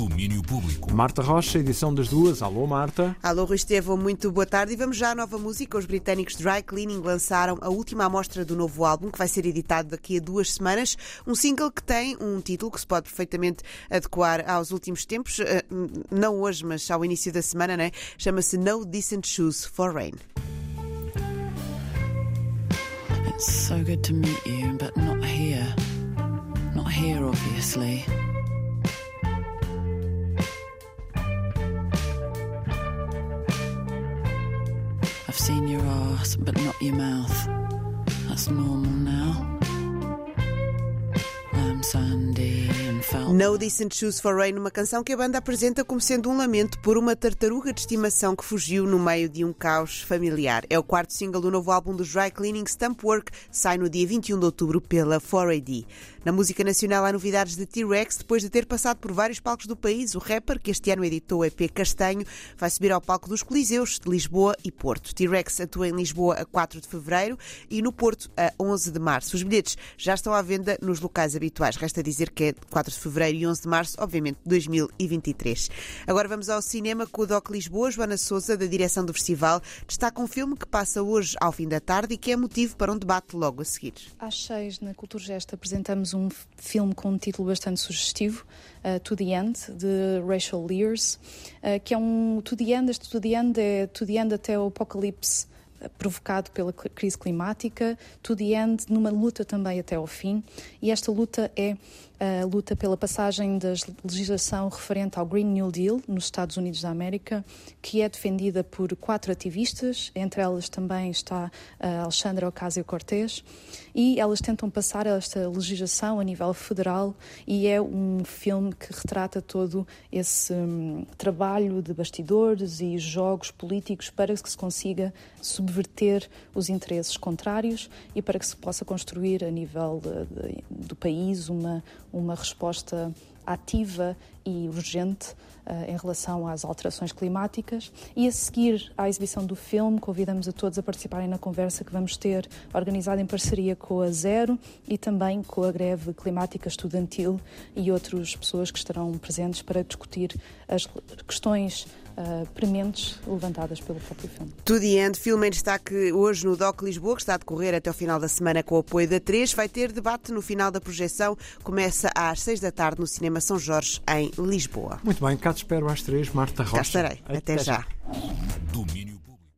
Domínio Público. Marta Rocha, edição das duas. Alô, Marta. Alô, Rui Estevão, muito boa tarde. E vamos já à nova música. Os britânicos Dry Cleaning lançaram a última amostra do novo álbum, que vai ser editado daqui a duas semanas. Um single que tem um título que se pode perfeitamente adequar aos últimos tempos. Eh, não hoje, mas ao início da semana, né? Chama-se No Decent Shoes for Rain. It's so good to meet you, but not here. Not here, obviously. Seen your ass, but not your mouth. That's normal now. I'm Sandy. No Decent Shoes for Rain, uma canção que a banda apresenta como sendo um lamento por uma tartaruga de estimação que fugiu no meio de um caos familiar. É o quarto single do novo álbum dos Dry Cleaning Stamp Work, sai no dia 21 de outubro pela 4AD. Na música nacional há novidades de T-Rex, depois de ter passado por vários palcos do país. O rapper, que este ano editou o EP Castanho, vai subir ao palco dos Coliseus de Lisboa e Porto. T-Rex atua em Lisboa a 4 de fevereiro e no Porto a 11 de março. Os bilhetes já estão à venda nos locais habituais. Resta dizer que é 4 de fevereiro e 11 de março, obviamente 2023. Agora vamos ao cinema com o Doc Lisboa. Joana Souza, da direção do festival, destaca um filme que passa hoje ao fim da tarde e que é motivo para um debate logo a seguir. Às seis, na Cultura Gesto, apresentamos um filme com um título bastante sugestivo, uh, To the End, de Rachel Lears, uh, que é um To the End, este To the End é To the End até o apocalipse provocado pela crise climática, to the end, numa luta também até ao fim. E esta luta é a luta pela passagem da legislação referente ao Green New Deal nos Estados Unidos da América, que é defendida por quatro ativistas, entre elas também está a Alexandra Ocasio-Cortez, e elas tentam passar esta legislação a nível federal e é um filme que retrata todo esse um, trabalho de bastidores e jogos políticos para que se consiga subverter os interesses contrários e para que se possa construir a nível de, de, do país uma uma resposta ativa e urgente uh, em relação às alterações climáticas. E a seguir à exibição do filme, convidamos a todos a participarem na conversa que vamos ter, organizada em parceria com a Zero e também com a Greve Climática Estudantil e outras pessoas que estarão presentes para discutir as questões uh, prementes levantadas pelo próprio filme. To the End, filme em destaque hoje no DOC Lisboa, que está a decorrer até o final da semana com o apoio da 3. Vai ter debate no final da projeção. Começa às 6 da tarde no Cinema São Jorge, em Lisboa. Muito bem, cá te espero às três, Marta Rocha. Cá estarei. Até, Até já. já.